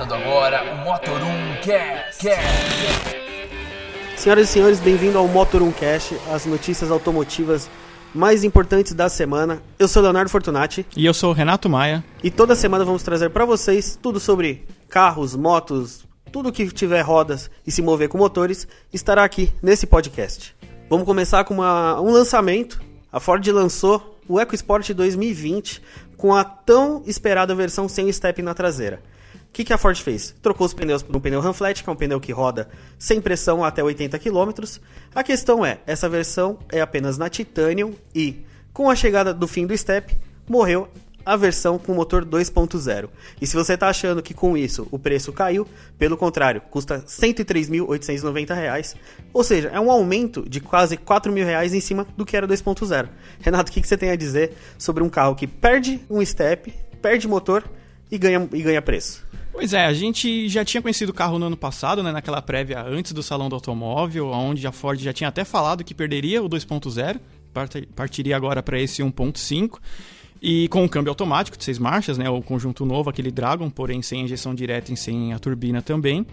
começando agora o Motor 1 Cast. Senhoras e senhores, bem-vindo ao Motor 1 Cast, as notícias automotivas mais importantes da semana. Eu sou Leonardo Fortunati. E eu sou o Renato Maia. E toda semana vamos trazer para vocês tudo sobre carros, motos, tudo que tiver rodas e se mover com motores estará aqui nesse podcast. Vamos começar com uma, um lançamento. A Ford lançou o EcoSport 2020 com a tão esperada versão sem step na traseira. O que, que, a Ford fez? Trocou os pneus por um pneu Runflat, que é um pneu que roda sem pressão até 80 km. A questão é, essa versão é apenas na Titanium e, com a chegada do fim do step, morreu a versão com motor 2.0. E se você está achando que com isso o preço caiu, pelo contrário, custa R$ 103.890, ou seja, é um aumento de quase R$ 4.000 em cima do que era 2.0. Renato, o que, que você tem a dizer sobre um carro que perde um step, perde motor e ganha, e ganha preço? Pois é, a gente já tinha conhecido o carro no ano passado, né, naquela prévia antes do Salão do Automóvel, onde a Ford já tinha até falado que perderia o 2.0, partiria agora para esse 1.5. E com o câmbio automático de seis marchas, né, o conjunto novo, aquele Dragon, porém sem injeção direta e sem a turbina também.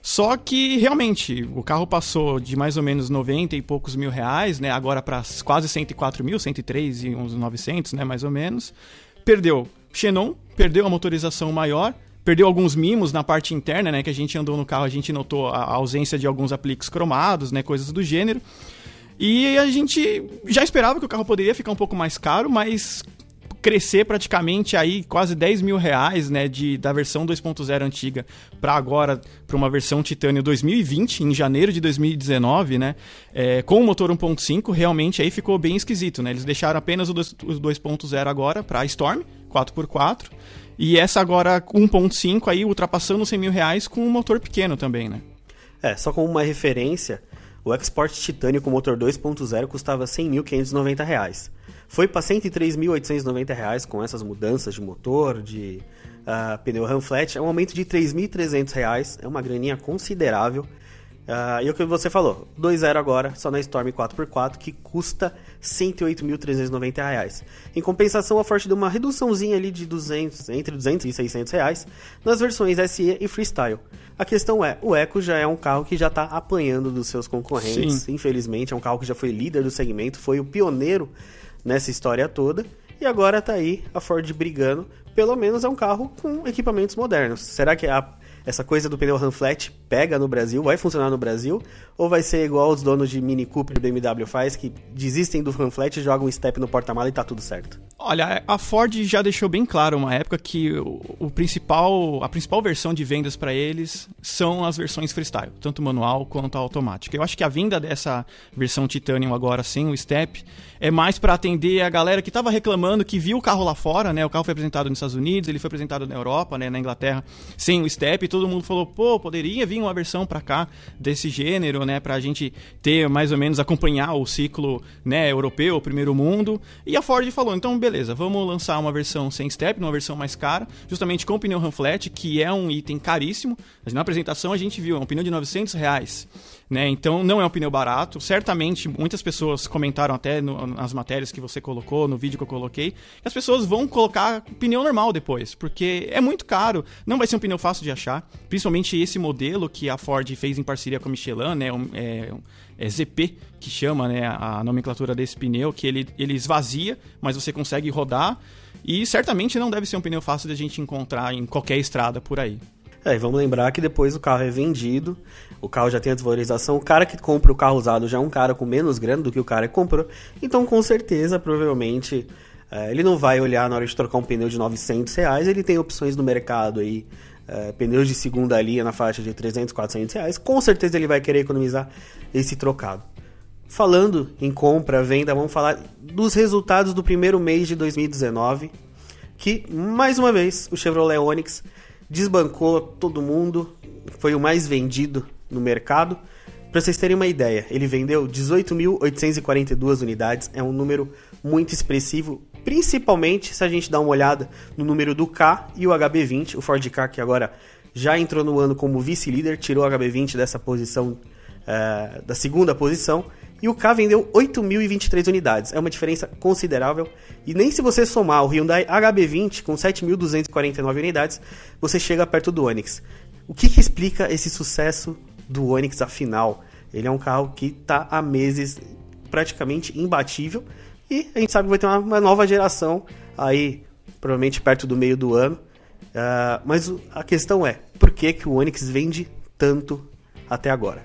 Só que realmente o carro passou de mais ou menos 90 e poucos mil reais, né, agora para quase 104 mil, 103 e uns 900, né, mais ou menos. Perdeu Xenon, perdeu a motorização maior, perdeu alguns mimos na parte interna, né, que a gente andou no carro, a gente notou a ausência de alguns apliques cromados, né, coisas do gênero. E a gente já esperava que o carro poderia ficar um pouco mais caro, mas crescer praticamente aí quase 10 mil reais, né, de, da versão 2.0 antiga para agora, para uma versão Titânio 2020, em janeiro de 2019, né, é, com o motor 1.5, realmente aí ficou bem esquisito, né, eles deixaram apenas o 2.0 agora para Storm, 4x4, e essa agora 1.5 aí ultrapassando os 100 mil reais com um motor pequeno também, né. É, só como uma referência, o Export Titânio com motor 2.0 custava R$ 100.590 foi para R$ 103.890 com essas mudanças de motor, de uh, pneu RAM flat. É um aumento de R$ 3.300, é uma graninha considerável. Uh, e o que você falou, 2.0 agora, só na Storm 4x4, que custa R$ 108.390. Em compensação, a Ford deu uma reduçãozinha ali de 200, entre 200 e 600 reais nas versões SE e Freestyle. A questão é, o Eco já é um carro que já está apanhando dos seus concorrentes, Sim. infelizmente, é um carro que já foi líder do segmento, foi o pioneiro nessa história toda. E agora tá aí a Ford brigando. Pelo menos é um carro com equipamentos modernos. Será que a essa coisa do pneu flat pega no Brasil, vai funcionar no Brasil, ou vai ser igual os donos de Mini Cooper e BMW faz, que desistem do flat, jogam um step no porta-mala e tá tudo certo? Olha, a Ford já deixou bem claro uma época que o, o principal, a principal versão de vendas para eles são as versões freestyle, tanto manual quanto automática. Eu acho que a vinda dessa versão Titanium agora sem o step é mais para atender a galera que estava reclamando que viu o carro lá fora, né? O carro foi apresentado nos Estados Unidos, ele foi apresentado na Europa, né, na Inglaterra, sem o step todo mundo falou, pô, poderia vir uma versão para cá desse gênero, né, pra gente ter mais ou menos acompanhar o ciclo, né, europeu, primeiro mundo. E a Ford falou, então beleza, vamos lançar uma versão sem step, uma versão mais cara, justamente com pneu flat, que é um item caríssimo. Na apresentação a gente viu, é um pneu de 900 reais. Né? Então não é um pneu barato. Certamente muitas pessoas comentaram até no, nas matérias que você colocou, no vídeo que eu coloquei, que as pessoas vão colocar pneu normal depois, porque é muito caro, não vai ser um pneu fácil de achar, principalmente esse modelo que a Ford fez em parceria com a Michelin, né? É, é ZP que chama né, a nomenclatura desse pneu, que ele, ele esvazia, mas você consegue rodar. E certamente não deve ser um pneu fácil de a gente encontrar em qualquer estrada por aí. É, vamos lembrar que depois o carro é vendido, o carro já tem a desvalorização, o cara que compra o carro usado já é um cara com menos grana do que o cara que comprou, então com certeza, provavelmente, é, ele não vai olhar na hora de trocar um pneu de 900 reais, ele tem opções no mercado aí, é, pneus de segunda linha na faixa de 300, 400 reais, com certeza ele vai querer economizar esse trocado. Falando em compra, venda, vamos falar dos resultados do primeiro mês de 2019, que, mais uma vez, o Chevrolet Onix desbancou todo mundo, foi o mais vendido no mercado. Para vocês terem uma ideia, ele vendeu 18.842 unidades, é um número muito expressivo, principalmente se a gente dá uma olhada no número do K e o HB20, o Ford K que agora já entrou no ano como vice-líder, tirou o HB20 dessa posição, uh, da segunda posição, e o K vendeu 8.023 unidades. É uma diferença considerável. E nem se você somar o Hyundai HB20 com 7.249 unidades, você chega perto do Onix. O que, que explica esse sucesso do Onix afinal? Ele é um carro que está há meses praticamente imbatível e a gente sabe que vai ter uma, uma nova geração aí, provavelmente perto do meio do ano. Uh, mas a questão é, por que, que o Onix vende tanto até agora?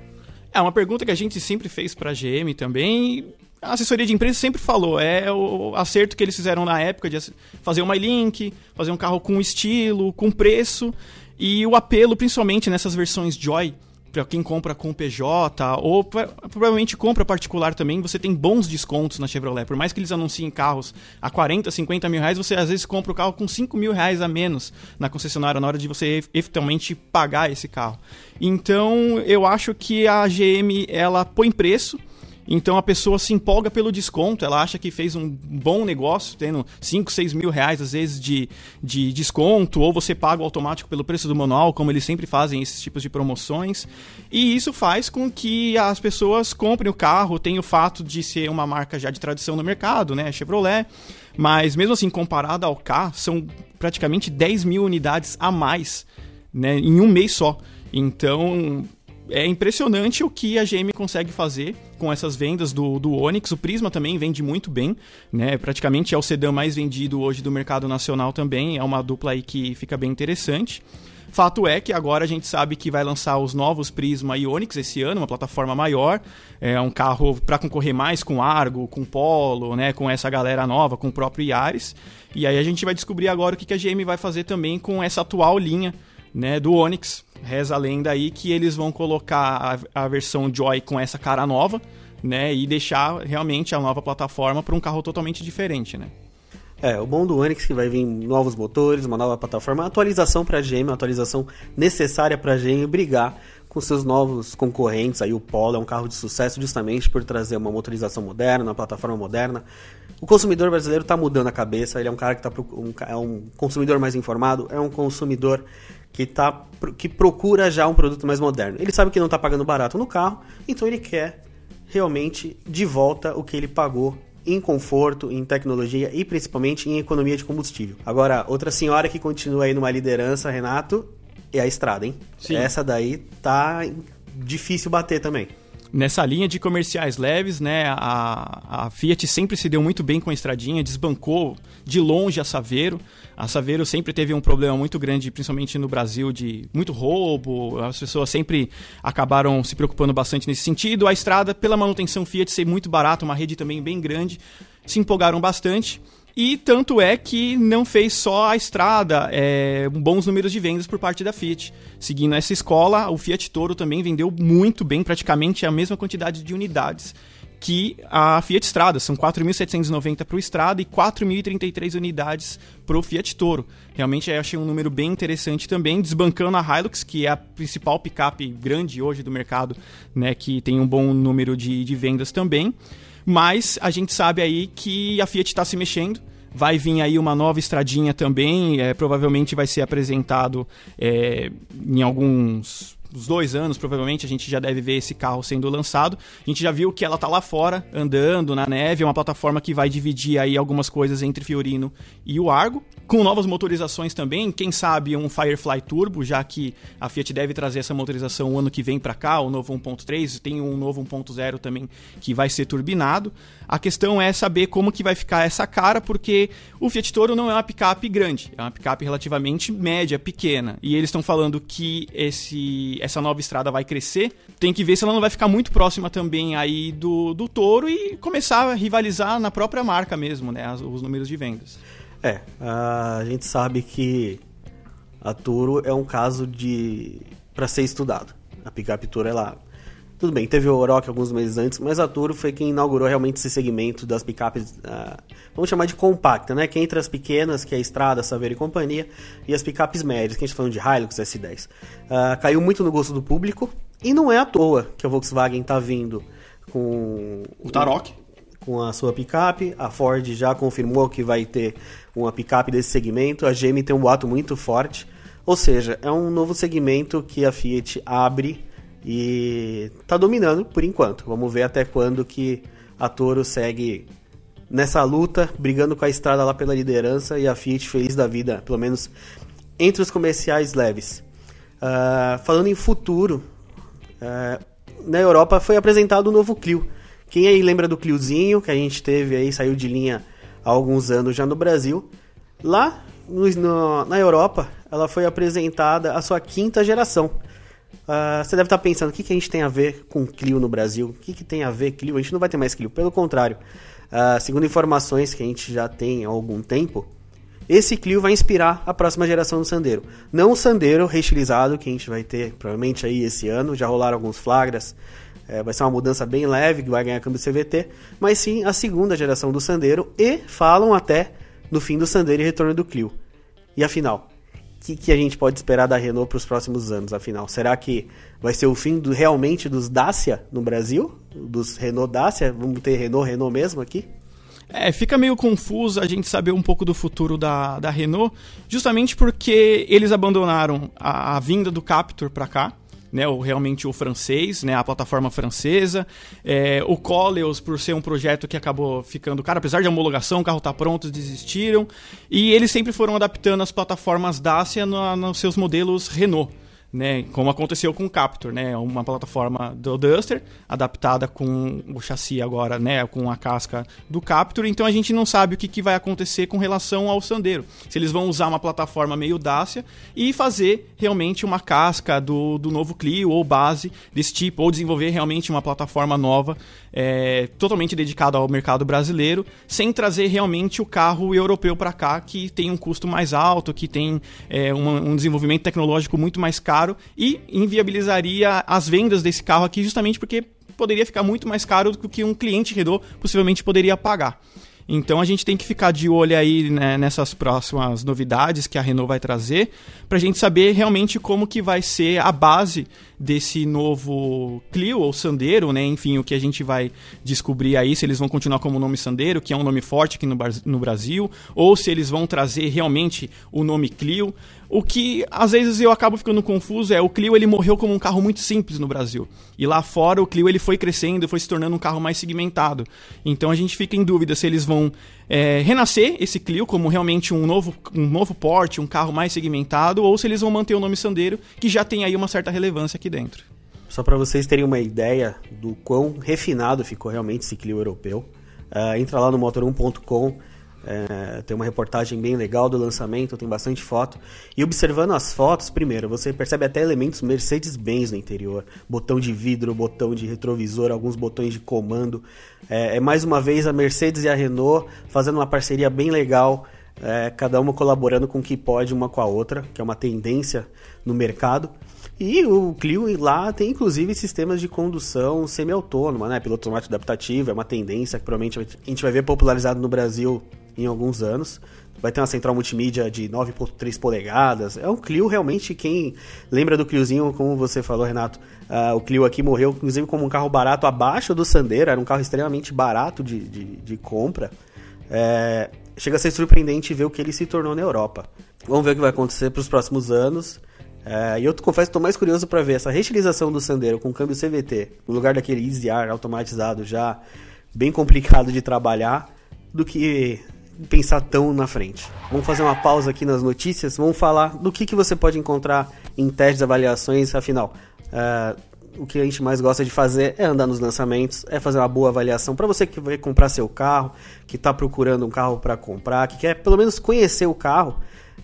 É uma pergunta que a gente sempre fez para a GM também. A assessoria de imprensa sempre falou, é o acerto que eles fizeram na época de fazer uma link, fazer um carro com estilo, com preço e o apelo principalmente nessas versões Joy para quem compra com PJ ou pra, provavelmente compra particular também, você tem bons descontos na Chevrolet. Por mais que eles anunciem carros a 40, 50 mil reais, você às vezes compra o carro com 5 mil reais a menos na concessionária na hora de você efetivamente pagar esse carro. Então eu acho que a GM ela põe preço então a pessoa se empolga pelo desconto, ela acha que fez um bom negócio, tendo 5, 6 mil reais às vezes de, de desconto, ou você paga automático pelo preço do manual, como eles sempre fazem esses tipos de promoções. E isso faz com que as pessoas comprem o carro, tem o fato de ser uma marca já de tradição no mercado, né? Chevrolet. Mas mesmo assim, comparado ao K, são praticamente 10 mil unidades a mais né, em um mês só. Então, é impressionante o que a GM consegue fazer com essas vendas do, do Onix. O Prisma também vende muito bem, né? Praticamente é o sedã mais vendido hoje do mercado nacional também. É uma dupla aí que fica bem interessante. Fato é que agora a gente sabe que vai lançar os novos Prisma e Onix esse ano, uma plataforma maior, é um carro para concorrer mais com Argo, com Polo, né, com essa galera nova, com o próprio Yaris. E aí a gente vai descobrir agora o que a GM vai fazer também com essa atual linha né, do Onix. Reza a lenda aí que eles vão colocar a, a versão Joy com essa cara nova, né, e deixar realmente a nova plataforma para um carro totalmente diferente, né? É, o bom do Onix é que vai vir novos motores, uma nova plataforma, atualização para a GM, uma atualização necessária para a GM brigar com seus novos concorrentes. Aí o Polo é um carro de sucesso justamente por trazer uma motorização moderna, uma plataforma moderna. O consumidor brasileiro está mudando a cabeça, ele é um cara que tá, um, é um consumidor mais informado, é um consumidor que, tá, que procura já um produto mais moderno. Ele sabe que não está pagando barato no carro, então ele quer realmente de volta o que ele pagou em conforto, em tecnologia e principalmente em economia de combustível. Agora, outra senhora que continua aí numa liderança, Renato, é a estrada, hein? Sim. Essa daí tá difícil bater também. Nessa linha de comerciais leves, né, a, a Fiat sempre se deu muito bem com a estradinha, desbancou de longe a Saveiro. A Saveiro sempre teve um problema muito grande, principalmente no Brasil, de muito roubo. As pessoas sempre acabaram se preocupando bastante nesse sentido. A estrada, pela manutenção Fiat ser muito barata, uma rede também bem grande, se empolgaram bastante. E tanto é que não fez só a estrada, é, bons números de vendas por parte da Fiat. Seguindo essa escola, o Fiat Toro também vendeu muito bem, praticamente a mesma quantidade de unidades que a Fiat Strada. São 4.790 para o Strada e 4.033 unidades para o Fiat Toro. Realmente achei um número bem interessante também, desbancando a Hilux, que é a principal picape grande hoje do mercado, né, que tem um bom número de, de vendas também. Mas a gente sabe aí que a Fiat está se mexendo. Vai vir aí uma nova estradinha também, é, provavelmente vai ser apresentado é, em alguns uns dois anos, provavelmente, a gente já deve ver esse carro sendo lançado. A gente já viu que ela tá lá fora, andando na neve, é uma plataforma que vai dividir aí algumas coisas entre Fiorino e o Argo. Com novas motorizações também, quem sabe um Firefly Turbo, já que a Fiat deve trazer essa motorização o ano que vem para cá, o novo 1.3, tem um novo 1.0 também que vai ser turbinado. A questão é saber como que vai ficar essa cara, porque o Fiat Toro não é uma picape grande, é uma picape relativamente média, pequena. E eles estão falando que esse essa nova estrada vai crescer, tem que ver se ela não vai ficar muito próxima também aí do, do Toro e começar a rivalizar na própria marca mesmo, né? Os números de vendas. É, a gente sabe que a Toro é um caso de para ser estudado. A picape Toro ela tudo bem, teve o Oroch alguns meses antes, mas a Turo foi quem inaugurou realmente esse segmento das picapes, uh, vamos chamar de compacta, né? Que é entre as pequenas, que é a Estrada, Saveiro e companhia, e as picapes médias, que a gente tá falando de Hilux S10. Uh, ah, caiu muito no gosto do público, e não é à toa que a Volkswagen está vindo com... O Tarok. Com a sua picape, a Ford já confirmou que vai ter uma picape desse segmento, a GM tem um boato muito forte, ou seja, é um novo segmento que a Fiat abre e tá dominando por enquanto. Vamos ver até quando que a Toro segue nessa luta, brigando com a estrada lá pela liderança e a Fiat feliz da vida, pelo menos entre os comerciais leves. Uh, falando em futuro, uh, na Europa foi apresentado o novo Clio. Quem aí lembra do Cliozinho que a gente teve aí, saiu de linha há alguns anos já no Brasil? Lá no, na Europa, ela foi apresentada a sua quinta geração. Uh, você deve estar pensando, o que, que a gente tem a ver com Clio no Brasil? O que, que tem a ver Clio? A gente não vai ter mais Clio. Pelo contrário, uh, segundo informações que a gente já tem há algum tempo, esse Clio vai inspirar a próxima geração do Sandero. Não o Sandero reestilizado, que a gente vai ter provavelmente aí esse ano, já rolaram alguns flagras, é, vai ser uma mudança bem leve, que vai ganhar câmbio CVT, mas sim a segunda geração do Sandero e falam até no fim do Sandero e retorno do Clio. E afinal, que, que a gente pode esperar da Renault para os próximos anos, afinal? Será que vai ser o fim do, realmente dos Dacia no Brasil? Dos Renault Dacia? Vamos ter Renault, Renault mesmo aqui? É, fica meio confuso a gente saber um pouco do futuro da, da Renault, justamente porque eles abandonaram a, a vinda do Captur para cá né, o, realmente o francês, né, a plataforma francesa. É, o Coleos, por ser um projeto que acabou ficando, cara, apesar de homologação, o carro tá pronto, desistiram. E eles sempre foram adaptando as plataformas Dacia no, nos seus modelos Renault né, como aconteceu com o Captur, né, uma plataforma do Duster adaptada com o chassi agora, né, com a casca do Captur. Então a gente não sabe o que, que vai acontecer com relação ao Sandero. Se eles vão usar uma plataforma meio Dacia e fazer realmente uma casca do, do novo Clio ou base desse tipo, ou desenvolver realmente uma plataforma nova é, totalmente dedicada ao mercado brasileiro, sem trazer realmente o carro europeu para cá, que tem um custo mais alto, que tem é, um desenvolvimento tecnológico muito mais caro caro e inviabilizaria as vendas desse carro aqui justamente porque poderia ficar muito mais caro do que um cliente Renault possivelmente poderia pagar. Então a gente tem que ficar de olho aí né, nessas próximas novidades que a Renault vai trazer, para a gente saber realmente como que vai ser a base desse novo Clio ou Sandero, né? Enfim, o que a gente vai descobrir aí, se eles vão continuar como o nome Sandero, que é um nome forte aqui no, no Brasil, ou se eles vão trazer realmente o nome Clio. O que às vezes eu acabo ficando confuso é o Clio ele morreu como um carro muito simples no Brasil. E lá fora o Clio ele foi crescendo, foi se tornando um carro mais segmentado. Então a gente fica em dúvida se eles vão é, renascer esse Clio como realmente um novo, um novo porte, um carro mais segmentado, ou se eles vão manter o nome Sandero, que já tem aí uma certa relevância aqui dentro. Só para vocês terem uma ideia do quão refinado ficou realmente esse Clio europeu, uh, entra lá no motor1.com é, tem uma reportagem bem legal do lançamento, tem bastante foto. E observando as fotos, primeiro, você percebe até elementos Mercedes-Benz no interior. Botão de vidro, botão de retrovisor, alguns botões de comando. É, é mais uma vez a Mercedes e a Renault fazendo uma parceria bem legal. É, cada uma colaborando com o que pode uma com a outra, que é uma tendência no mercado. E o Clio lá tem inclusive sistemas de condução semi-autônoma, né? Piloto automático adaptativo, é uma tendência que provavelmente a gente vai ver popularizado no Brasil em alguns anos. Vai ter uma central multimídia de 9.3 polegadas. É um Clio realmente, quem lembra do Cliozinho, como você falou, Renato, uh, o Clio aqui morreu, inclusive, como um carro barato abaixo do Sandero, era um carro extremamente barato de, de, de compra. É, chega a ser surpreendente ver o que ele se tornou na Europa. Vamos ver o que vai acontecer para os próximos anos. É, e eu confesso que estou mais curioso para ver essa reutilização do Sandero com câmbio CVT, no lugar daquele Easy R automatizado já bem complicado de trabalhar, do que pensar tão na frente. Vamos fazer uma pausa aqui nas notícias, vamos falar do que, que você pode encontrar em testes, avaliações, afinal. Uh, o que a gente mais gosta de fazer é andar nos lançamentos, é fazer uma boa avaliação para você que vai comprar seu carro, que está procurando um carro para comprar, que quer pelo menos conhecer o carro.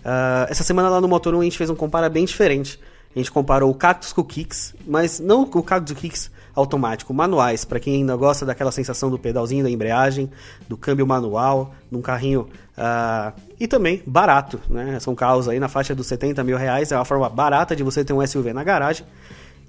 Uh, essa semana lá no Motor 1 a gente fez um compara bem diferente. A gente comparou o Cactus com o Kicks, mas não o Cactus Kicks automático, manuais, para quem ainda gosta daquela sensação do pedalzinho da embreagem, do câmbio manual, num carrinho uh, e também barato, né? São carros aí na faixa dos 70 mil reais, é uma forma barata de você ter um SUV na garagem.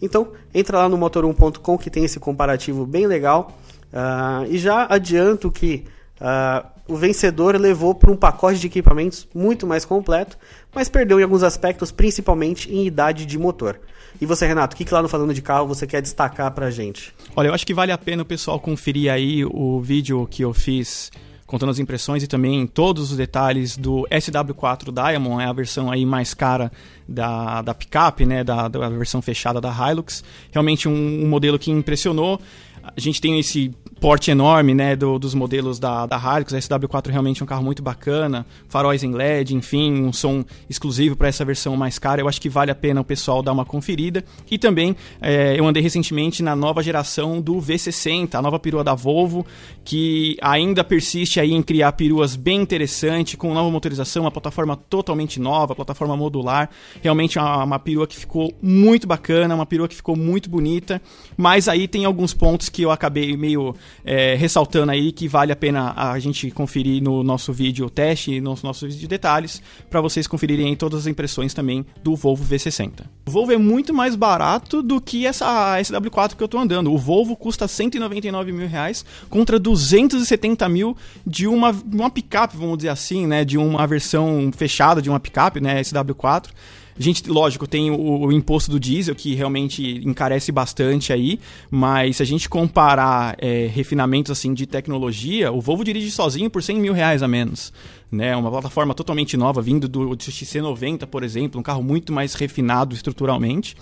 Então, entra lá no motor1.com que tem esse comparativo bem legal. Uh, e já adianto que uh, o vencedor levou para um pacote de equipamentos muito mais completo, mas perdeu em alguns aspectos, principalmente em idade de motor. E você, Renato, o que, que lá no Falando de Carro você quer destacar pra gente? Olha, eu acho que vale a pena o pessoal conferir aí o vídeo que eu fiz contando as impressões e também todos os detalhes do SW4 Diamond, é a versão aí mais cara da, da picape, né, da, da versão fechada da Hilux. Realmente um, um modelo que impressionou. A gente tem esse porte enorme, né, do, dos modelos da, da Hilux. A SW4 realmente é um carro muito bacana, faróis em LED, enfim, um som exclusivo para essa versão mais cara. Eu acho que vale a pena o pessoal dar uma conferida. E também é, eu andei recentemente na nova geração do V60, a nova perua da Volvo, que ainda persiste aí em criar peruas bem interessantes, com nova motorização, uma plataforma totalmente nova, plataforma modular. Realmente uma, uma perua que ficou muito bacana, uma perua que ficou muito bonita. Mas aí tem alguns pontos que eu acabei meio é, ressaltando aí que vale a pena a gente conferir no nosso vídeo teste, no nosso vídeo de detalhes, para vocês conferirem todas as impressões também do Volvo V60. O Volvo é muito mais barato do que essa SW4 que eu estou andando. O Volvo custa 199 mil reais contra 270 mil de uma, uma picape, vamos dizer assim, né? De uma versão fechada de uma picape, né? SW4. A gente, lógico, tem o, o, imposto do diesel, que realmente encarece bastante aí, mas se a gente comparar é, refinamentos assim de tecnologia, o Volvo dirige sozinho por 100 mil reais a menos. Né? Uma plataforma totalmente nova, vindo do XC90, por exemplo, um carro muito mais refinado estruturalmente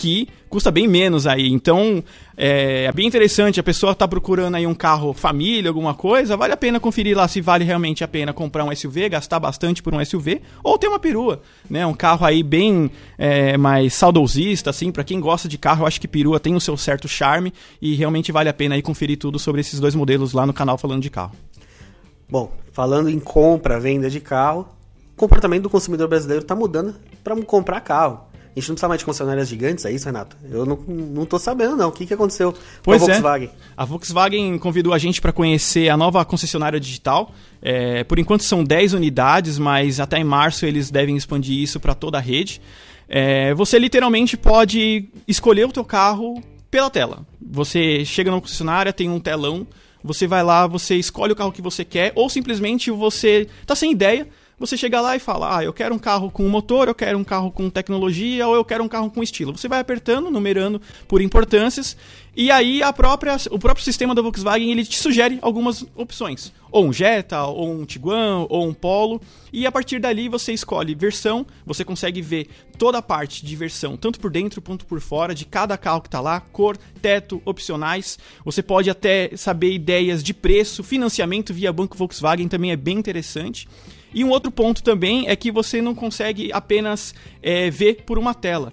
que custa bem menos aí. Então, é, é bem interessante. A pessoa está procurando aí um carro família, alguma coisa, vale a pena conferir lá se vale realmente a pena comprar um SUV, gastar bastante por um SUV, ou ter uma perua, né? Um carro aí bem é, mais saudosista, assim, para quem gosta de carro, eu acho que perua tem o seu certo charme e realmente vale a pena aí conferir tudo sobre esses dois modelos lá no canal falando de carro. Bom, falando em compra, venda de carro, o comportamento do consumidor brasileiro está mudando para comprar carro. A gente não precisa mais de concessionárias gigantes, é isso, Renato? Eu não, não tô sabendo, não. O que, que aconteceu pois com a é. Volkswagen? É. A Volkswagen convidou a gente para conhecer a nova concessionária digital. É, por enquanto são 10 unidades, mas até em março eles devem expandir isso para toda a rede. É, você literalmente pode escolher o teu carro pela tela. Você chega na concessionária, tem um telão, você vai lá, você escolhe o carro que você quer, ou simplesmente você tá sem ideia, você chega lá e fala: Ah, eu quero um carro com motor, eu quero um carro com tecnologia, ou eu quero um carro com estilo. Você vai apertando, numerando por importâncias, e aí a própria, o próprio sistema da Volkswagen ele te sugere algumas opções. Ou um Jetta, ou um Tiguan, ou um Polo. E a partir dali você escolhe versão, você consegue ver toda a parte de versão, tanto por dentro quanto por fora, de cada carro que está lá, cor, teto, opcionais. Você pode até saber ideias de preço, financiamento via Banco Volkswagen também é bem interessante. E um outro ponto também é que você não consegue apenas é, ver por uma tela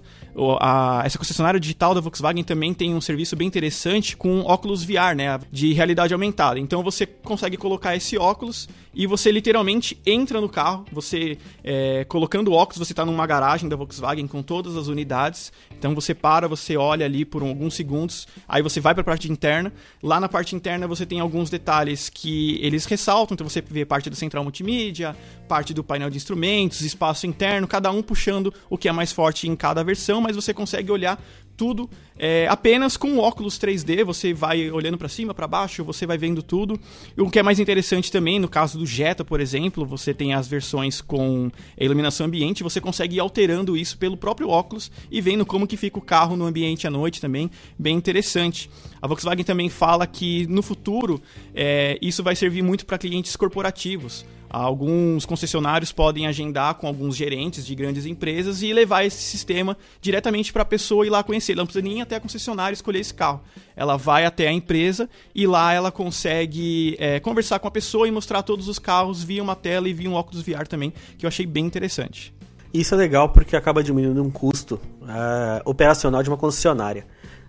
a, essa concessionária digital da Volkswagen também tem um serviço bem interessante com óculos VR, né, de realidade aumentada. Então você consegue colocar esse óculos e você literalmente entra no carro, você é, colocando o óculos, você está numa garagem da Volkswagen com todas as unidades. Então você para, você olha ali por alguns segundos, aí você vai para a parte interna. Lá na parte interna você tem alguns detalhes que eles ressaltam, então você vê parte da central multimídia, parte do painel de instrumentos, espaço interno, cada um puxando o que é mais forte em cada versão mas você consegue olhar tudo é, apenas com óculos 3D. Você vai olhando para cima, para baixo, você vai vendo tudo. O que é mais interessante também, no caso do Jetta, por exemplo, você tem as versões com iluminação ambiente, você consegue ir alterando isso pelo próprio óculos e vendo como que fica o carro no ambiente à noite também, bem interessante. A Volkswagen também fala que no futuro é, isso vai servir muito para clientes corporativos. Alguns concessionários podem agendar com alguns gerentes de grandes empresas e levar esse sistema diretamente para a pessoa ir lá conhecer. Ela não precisa nem ir até a concessionária escolher esse carro. Ela vai até a empresa e lá ela consegue é, conversar com a pessoa e mostrar todos os carros via uma tela e via um óculos VR também, que eu achei bem interessante. Isso é legal porque acaba diminuindo um custo é, operacional de uma concessionária.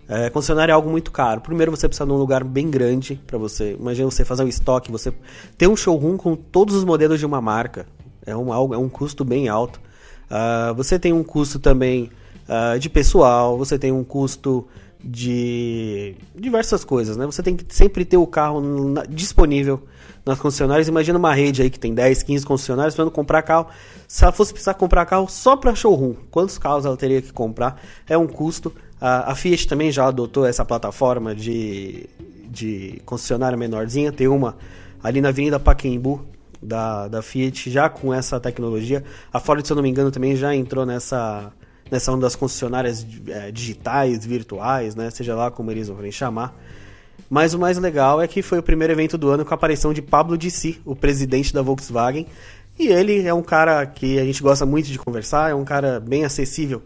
É, concessionária é algo muito caro. Primeiro você precisa de um lugar bem grande para você. Imagina você fazer um estoque, você ter um showroom com todos os modelos de uma marca. É um, é um custo bem alto. Uh, você tem um custo também uh, de pessoal, você tem um custo de diversas coisas, né? Você tem que sempre ter o carro na, disponível nas concessionárias. Imagina uma rede aí que tem 10, 15 concessionárias para comprar carro. Se ela fosse precisar comprar carro só para showroom, quantos carros ela teria que comprar? É um custo. A, a Fiat também já adotou essa plataforma de, de concessionária menorzinha. Tem uma ali na Avenida Paquembu da, da Fiat já com essa tecnologia. A Ford, se eu não me engano, também já entrou nessa, nessa onda das concessionárias é, digitais, virtuais, né? seja lá como eles vão chamar. Mas o mais legal é que foi o primeiro evento do ano com a aparição de Pablo Dissi, o presidente da Volkswagen. E ele é um cara que a gente gosta muito de conversar, é um cara bem acessível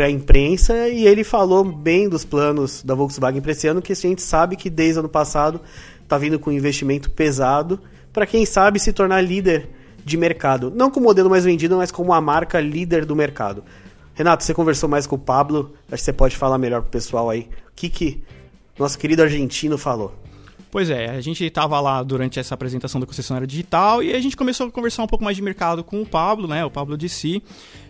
para a imprensa e ele falou bem dos planos da Volkswagen para esse ano, que a gente sabe que desde o ano passado está vindo com um investimento pesado para quem sabe se tornar líder de mercado, não com o modelo mais vendido, mas como a marca líder do mercado. Renato, você conversou mais com o Pablo, acho que você pode falar melhor pro pessoal aí. O que que nosso querido argentino falou? Pois é, a gente estava lá durante essa apresentação da concessionária digital e a gente começou a conversar um pouco mais de mercado com o Pablo, né? O Pablo de si.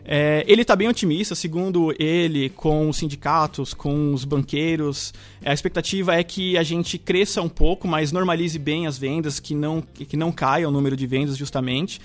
É, ele está bem otimista, segundo ele, com os sindicatos, com os banqueiros. A expectativa é que a gente cresça um pouco, mas normalize bem as vendas, que não, que não caia o número de vendas justamente.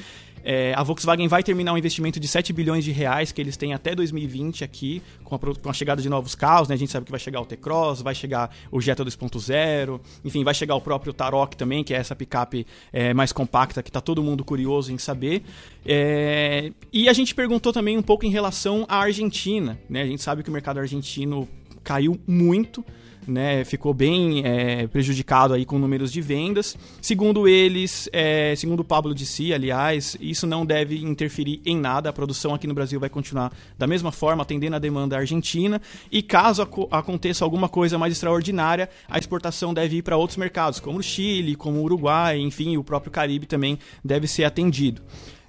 É, a Volkswagen vai terminar um investimento de 7 bilhões de reais que eles têm até 2020 aqui, com a, com a chegada de novos carros. Né? A gente sabe que vai chegar o T-Cross, vai chegar o Jetta 2.0, enfim, vai chegar o próprio Tarok também, que é essa picape é, mais compacta que está todo mundo curioso em saber. É, e a gente perguntou também um pouco em relação à Argentina. Né? A gente sabe que o mercado argentino caiu muito né, ficou bem é, prejudicado aí com números de vendas. Segundo eles, é, segundo o Pablo de si, aliás, isso não deve interferir em nada. A produção aqui no Brasil vai continuar da mesma forma, atendendo a demanda argentina. E caso ac aconteça alguma coisa mais extraordinária, a exportação deve ir para outros mercados, como o Chile, como o Uruguai, enfim, o próprio Caribe também deve ser atendido.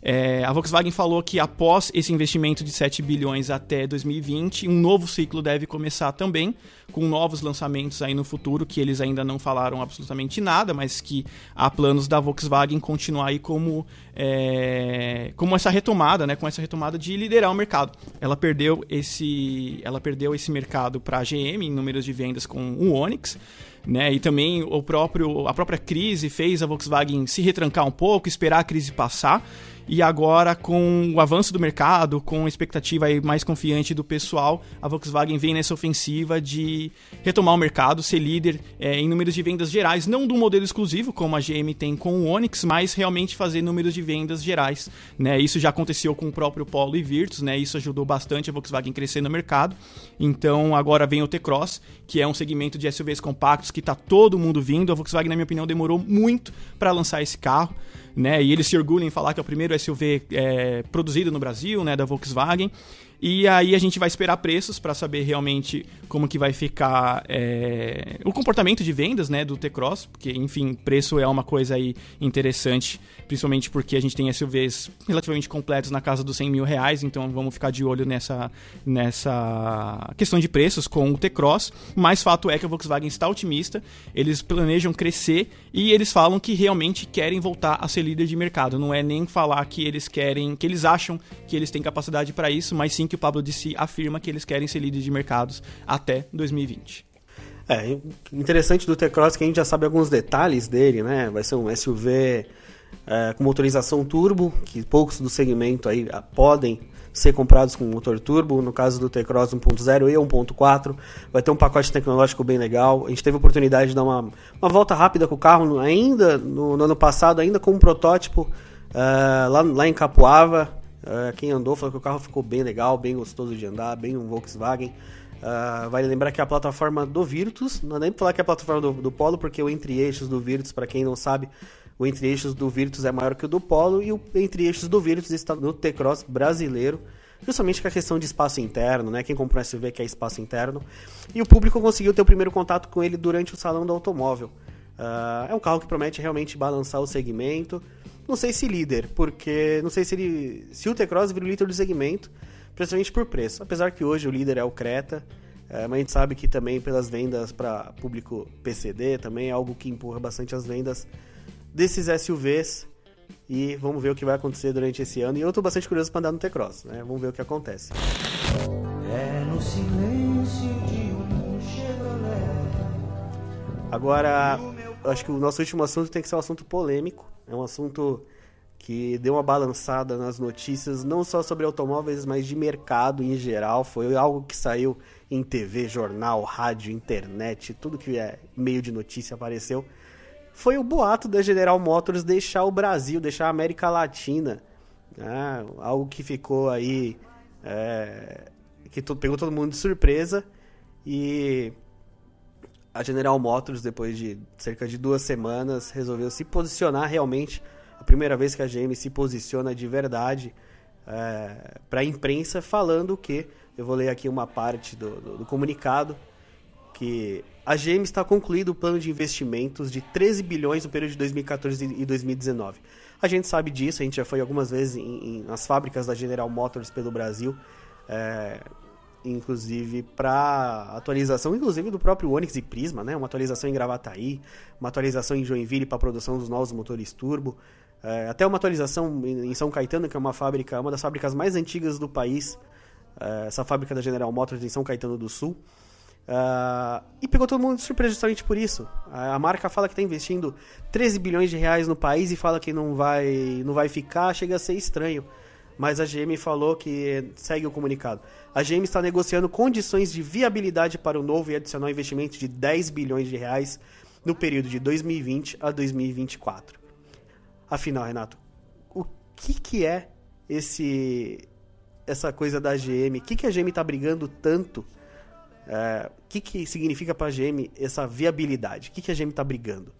É, a Volkswagen falou que após esse investimento de 7 bilhões até 2020, um novo ciclo deve começar também, com novos lançamentos aí no futuro, que eles ainda não falaram absolutamente nada, mas que há planos da Volkswagen continuar aí como, é, como essa retomada, né, com essa retomada de liderar o mercado. Ela perdeu esse, ela perdeu esse mercado para a GM em números de vendas com o Onix, né? E também o próprio, a própria crise fez a Volkswagen se retrancar um pouco, esperar a crise passar e agora com o avanço do mercado, com a expectativa mais confiante do pessoal, a Volkswagen vem nessa ofensiva de retomar o mercado, ser líder é, em números de vendas gerais, não do modelo exclusivo como a GM tem com o Onix, mas realmente fazer números de vendas gerais, né? Isso já aconteceu com o próprio Polo e Virtus, né? Isso ajudou bastante a Volkswagen crescer no mercado. Então agora vem o T-Cross, que é um segmento de SUVs compactos que está todo mundo vindo. A Volkswagen, na minha opinião, demorou muito para lançar esse carro né? E eles se orgulham em falar que é o primeiro SUV é, produzido no Brasil, né, da Volkswagen. E aí a gente vai esperar preços para saber realmente como que vai ficar é, o comportamento de vendas né, do T-Cross, porque, enfim, preço é uma coisa aí interessante, principalmente porque a gente tem SUVs relativamente completos na casa dos 100 mil reais, então vamos ficar de olho nessa, nessa questão de preços com o T-Cross. Mas fato é que a Volkswagen está otimista, eles planejam crescer e eles falam que realmente querem voltar a ser líder de mercado. Não é nem falar que eles querem, que eles acham que eles têm capacidade para isso, mas sim que o Pablo disse afirma que eles querem ser líderes de mercados até 2020. É, interessante do T-Cross que a gente já sabe alguns detalhes dele, né? Vai ser um SUV é, com motorização turbo, que poucos do segmento aí ah, podem ser comprados com motor turbo, no caso do T-Cross 1.0 e 1.4, vai ter um pacote tecnológico bem legal. A gente teve a oportunidade de dar uma, uma volta rápida com o carro ainda no, no ano passado, ainda com um protótipo uh, lá, lá em Capuava. Uh, quem andou falou que o carro ficou bem legal, bem gostoso de andar, bem um Volkswagen. Uh, vale lembrar que a plataforma do Virtus, não é nem falar que é a plataforma do, do Polo, porque o entre-eixos do Virtus, para quem não sabe, o entre-eixos do Virtus é maior que o do Polo e o entre-eixos do Virtus está no T-Cross brasileiro, justamente com a questão de espaço interno, né? Quem comprou um SUV quer espaço interno. E o público conseguiu ter o primeiro contato com ele durante o salão do automóvel. Uh, é um carro que promete realmente balançar o segmento. Não sei se líder, porque não sei se ele. Se o T-Cross vira o líder do segmento, principalmente por preço. Apesar que hoje o líder é o Creta, é, mas a gente sabe que também pelas vendas para público PCD também é algo que empurra bastante as vendas desses SUVs. E vamos ver o que vai acontecer durante esse ano. E eu estou bastante curioso para andar no T-Cross, né? Vamos ver o que acontece. É no silêncio de um Chevrolet. Agora, acho que o nosso último assunto tem que ser um assunto polêmico é um assunto que deu uma balançada nas notícias, não só sobre automóveis, mas de mercado em geral. Foi algo que saiu em TV, jornal, rádio, internet, tudo que é meio de notícia apareceu. Foi o boato da General Motors deixar o Brasil, deixar a América Latina. Né? Algo que ficou aí. É, que pegou todo mundo de surpresa. E a General Motors, depois de cerca de duas semanas, resolveu se posicionar realmente. A primeira vez que a GM se posiciona de verdade é, para a imprensa, falando que, eu vou ler aqui uma parte do, do, do comunicado, que a GM está concluído o plano de investimentos de 13 bilhões no período de 2014 e 2019. A gente sabe disso, a gente já foi algumas vezes em, em nas fábricas da General Motors pelo Brasil, é, inclusive para atualização, inclusive do próprio Onix e Prisma, né? Uma atualização em Gravataí, uma atualização em Joinville para produção dos novos motores turbo, é, até uma atualização em São Caetano, que é uma fábrica, uma das fábricas mais antigas do país, é, essa fábrica da General Motors em São Caetano do Sul. Uh, e pegou todo mundo de surpresa justamente por isso. A, a marca fala que está investindo 13 bilhões de reais no país e fala que não vai, não vai ficar, chega a ser estranho. Mas a GM falou que segue o comunicado. A GM está negociando condições de viabilidade para o novo e adicional investimento de 10 bilhões de reais no período de 2020 a 2024. Afinal, Renato, o que, que é esse essa coisa da GM? O que, que a GM está brigando tanto é, o que, que significa para a GM essa viabilidade? O que, que a GM está brigando?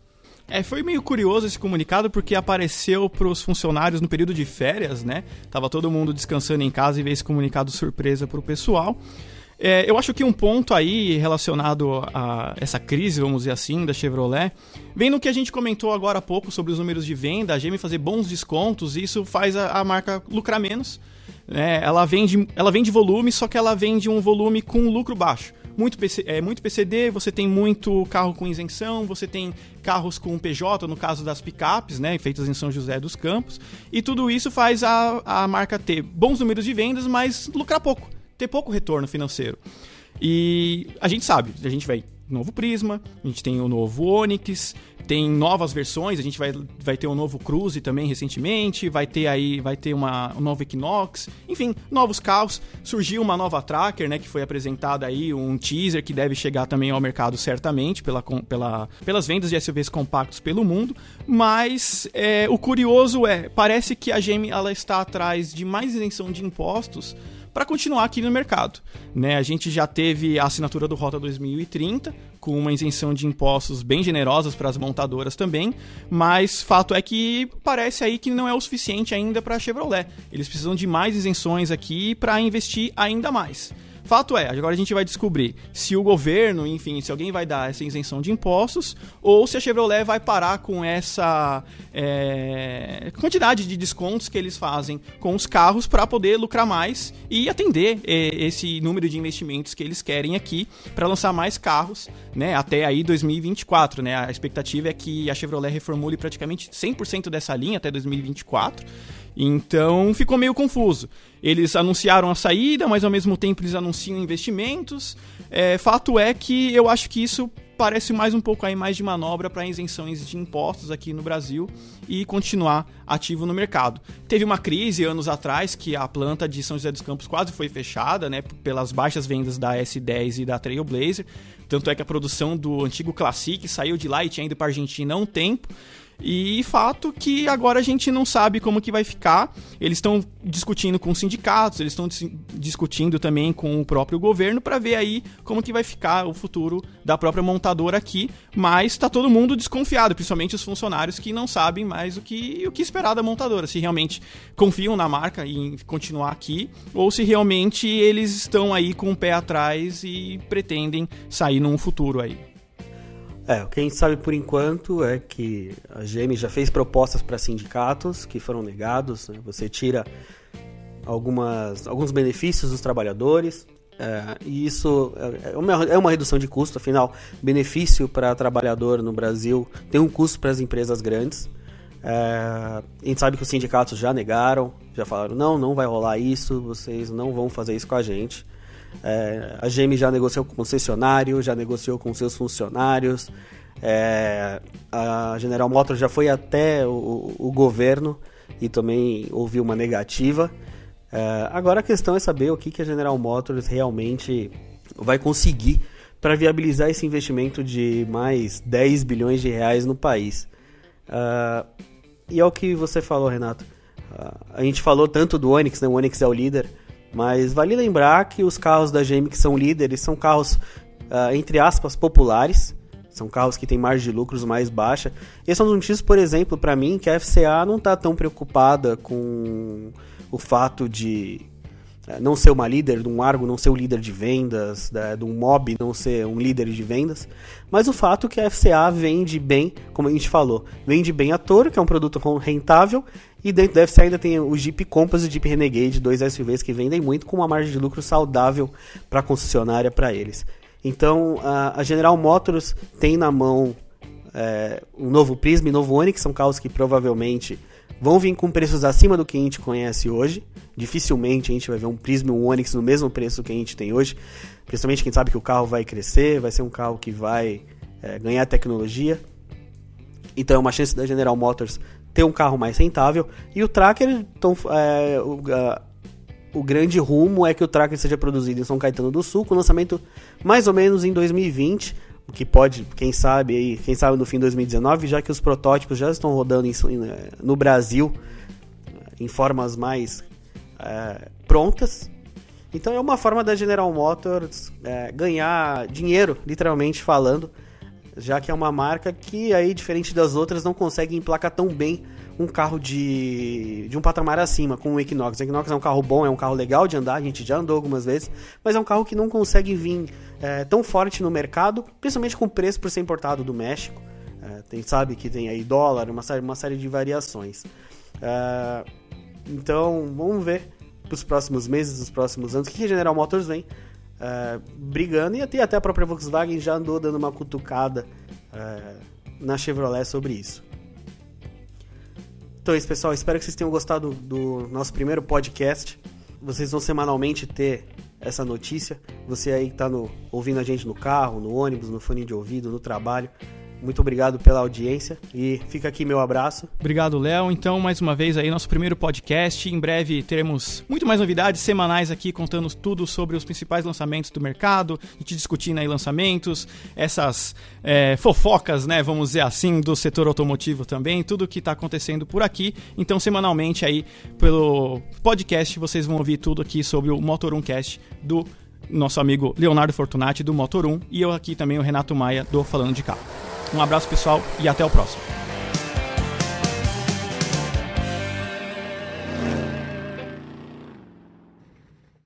É, foi meio curioso esse comunicado porque apareceu para os funcionários no período de férias, né? Tava todo mundo descansando em casa e veio esse comunicado surpresa para o pessoal. É, eu acho que um ponto aí relacionado a essa crise, vamos dizer assim, da Chevrolet, vem no que a gente comentou agora há pouco sobre os números de venda, a GM fazer bons descontos, e isso faz a, a marca lucrar menos. Né? Ela, vende, ela vende volume, só que ela vende um volume com lucro baixo muito, PC, é, muito PCD, você tem muito carro com isenção, você tem carros com PJ, no caso das picapes, né, feitas em São José dos Campos, e tudo isso faz a, a marca ter bons números de vendas, mas lucrar pouco, ter pouco retorno financeiro. E a gente sabe, a gente vai novo Prisma, a gente tem o novo Onix, tem novas versões, a gente vai, vai ter um novo Cruze também recentemente, vai ter aí, vai ter uma, um novo Equinox, enfim, novos carros. Surgiu uma nova Tracker, né, que foi apresentada aí, um teaser que deve chegar também ao mercado certamente pela, pela, pelas vendas de SUVs compactos pelo mundo, mas é, o curioso é, parece que a GM ela está atrás de mais isenção de impostos para continuar aqui no mercado. Né? A gente já teve a assinatura do Rota 2030, com uma isenção de impostos bem generosas para as montadoras também, mas fato é que parece aí que não é o suficiente ainda para a Chevrolet. Eles precisam de mais isenções aqui para investir ainda mais. Fato é, agora a gente vai descobrir se o governo, enfim, se alguém vai dar essa isenção de impostos ou se a Chevrolet vai parar com essa é, quantidade de descontos que eles fazem com os carros para poder lucrar mais e atender é, esse número de investimentos que eles querem aqui para lançar mais carros, né, até aí 2024, né? A expectativa é que a Chevrolet reformule praticamente 100% dessa linha até 2024 então ficou meio confuso. Eles anunciaram a saída, mas ao mesmo tempo eles anunciam investimentos. É, fato é que eu acho que isso parece mais um pouco aí mais de manobra para isenções de impostos aqui no Brasil e continuar ativo no mercado. Teve uma crise anos atrás que a planta de São José dos Campos quase foi fechada, né, pelas baixas vendas da S10 e da Trailblazer. Tanto é que a produção do antigo Classic saiu de lá e tinha ido para Argentina há um tempo. E fato que agora a gente não sabe como que vai ficar. Eles estão discutindo com sindicatos, eles estão discutindo também com o próprio governo para ver aí como que vai ficar o futuro da própria montadora aqui. Mas está todo mundo desconfiado, principalmente os funcionários que não sabem mais o que, o que esperar da montadora. Se realmente confiam na marca e em continuar aqui, ou se realmente eles estão aí com o pé atrás e pretendem sair num futuro aí. É, o que a gente sabe por enquanto é que a GM já fez propostas para sindicatos que foram negados. Né? Você tira algumas, alguns benefícios dos trabalhadores. É, e isso é uma, é uma redução de custo, afinal, benefício para trabalhador no Brasil tem um custo para as empresas grandes. É, a gente sabe que os sindicatos já negaram, já falaram: não, não vai rolar isso, vocês não vão fazer isso com a gente. É, a GM já negociou com o concessionário, já negociou com seus funcionários. É, a General Motors já foi até o, o, governo e também ouviu uma negativa. É, agora a questão é saber o que, que a General Motors realmente vai conseguir para viabilizar esse investimento de mais 10 bilhões de reais no país. Uh, e é o que você falou, Renato. A gente falou tanto do Onix, né? o Onix é o líder. Mas vale lembrar que os carros da GM que são líderes são carros, uh, entre aspas, populares. São carros que têm margem de lucros mais baixa. Esse é um dos por exemplo, para mim, que a FCA não está tão preocupada com o fato de é, não ser uma líder, de um Argo não ser o líder de vendas, de um Mob não ser um líder de vendas, mas o fato que a FCA vende bem, como a gente falou, vende bem a Toro, que é um produto rentável, e dentro da FCA ainda tem o Jeep Compass e o Jeep Renegade, dois SUVs que vendem muito, com uma margem de lucro saudável para a concessionária para eles. Então a, General Motors tem na mão é, um novo Prisma e um novo Onix, são carros que provavelmente vão vir com preços acima do que a gente conhece hoje. Dificilmente a gente vai ver um Prisma e um Onix no mesmo preço que a gente tem hoje. Principalmente quem sabe que o carro vai crescer, vai ser um carro que vai é, ganhar tecnologia. Então é uma chance da General Motors ter um carro mais rentável. E o Tracker, então, é, o, a, o grande rumo é que o Tracker seja produzido em São Caetano do Sul, com lançamento mais ou menos em 2020 o que pode, quem sabe aí, quem sabe no fim de 2019, já que os protótipos já estão rodando em, no Brasil em formas mais é, prontas. Então é uma forma da General Motors é, ganhar dinheiro, literalmente falando, já que é uma marca que aí, diferente das outras, não consegue emplacar tão bem um carro de, de um patamar acima, com o Equinox. O Equinox é um carro bom, é um carro legal de andar, a gente já andou algumas vezes, mas é um carro que não consegue vir é, tão forte no mercado, principalmente com o preço por ser importado do México. É, tem, sabe que tem aí dólar, uma série, uma série de variações. É, então, vamos ver para os próximos meses, os próximos anos, o que a General Motors vem é, brigando, e até, até a própria Volkswagen já andou dando uma cutucada é, na Chevrolet sobre isso. Então é isso, pessoal. Espero que vocês tenham gostado do nosso primeiro podcast. Vocês vão semanalmente ter essa notícia. Você aí que está ouvindo a gente no carro, no ônibus, no fone de ouvido, no trabalho. Muito obrigado pela audiência e fica aqui meu abraço. Obrigado, Léo. Então, mais uma vez aí, nosso primeiro podcast. Em breve teremos muito mais novidades semanais aqui, contando tudo sobre os principais lançamentos do mercado, gente discutindo aí lançamentos, essas é, fofocas, né, vamos dizer assim, do setor automotivo também, tudo que está acontecendo por aqui. Então, semanalmente aí, pelo podcast, vocês vão ouvir tudo aqui sobre o Motor 1 Cast do nosso amigo Leonardo Fortunati do Motor 1 e eu aqui também o Renato Maia do Falando de Carro. Um abraço pessoal e até o próximo.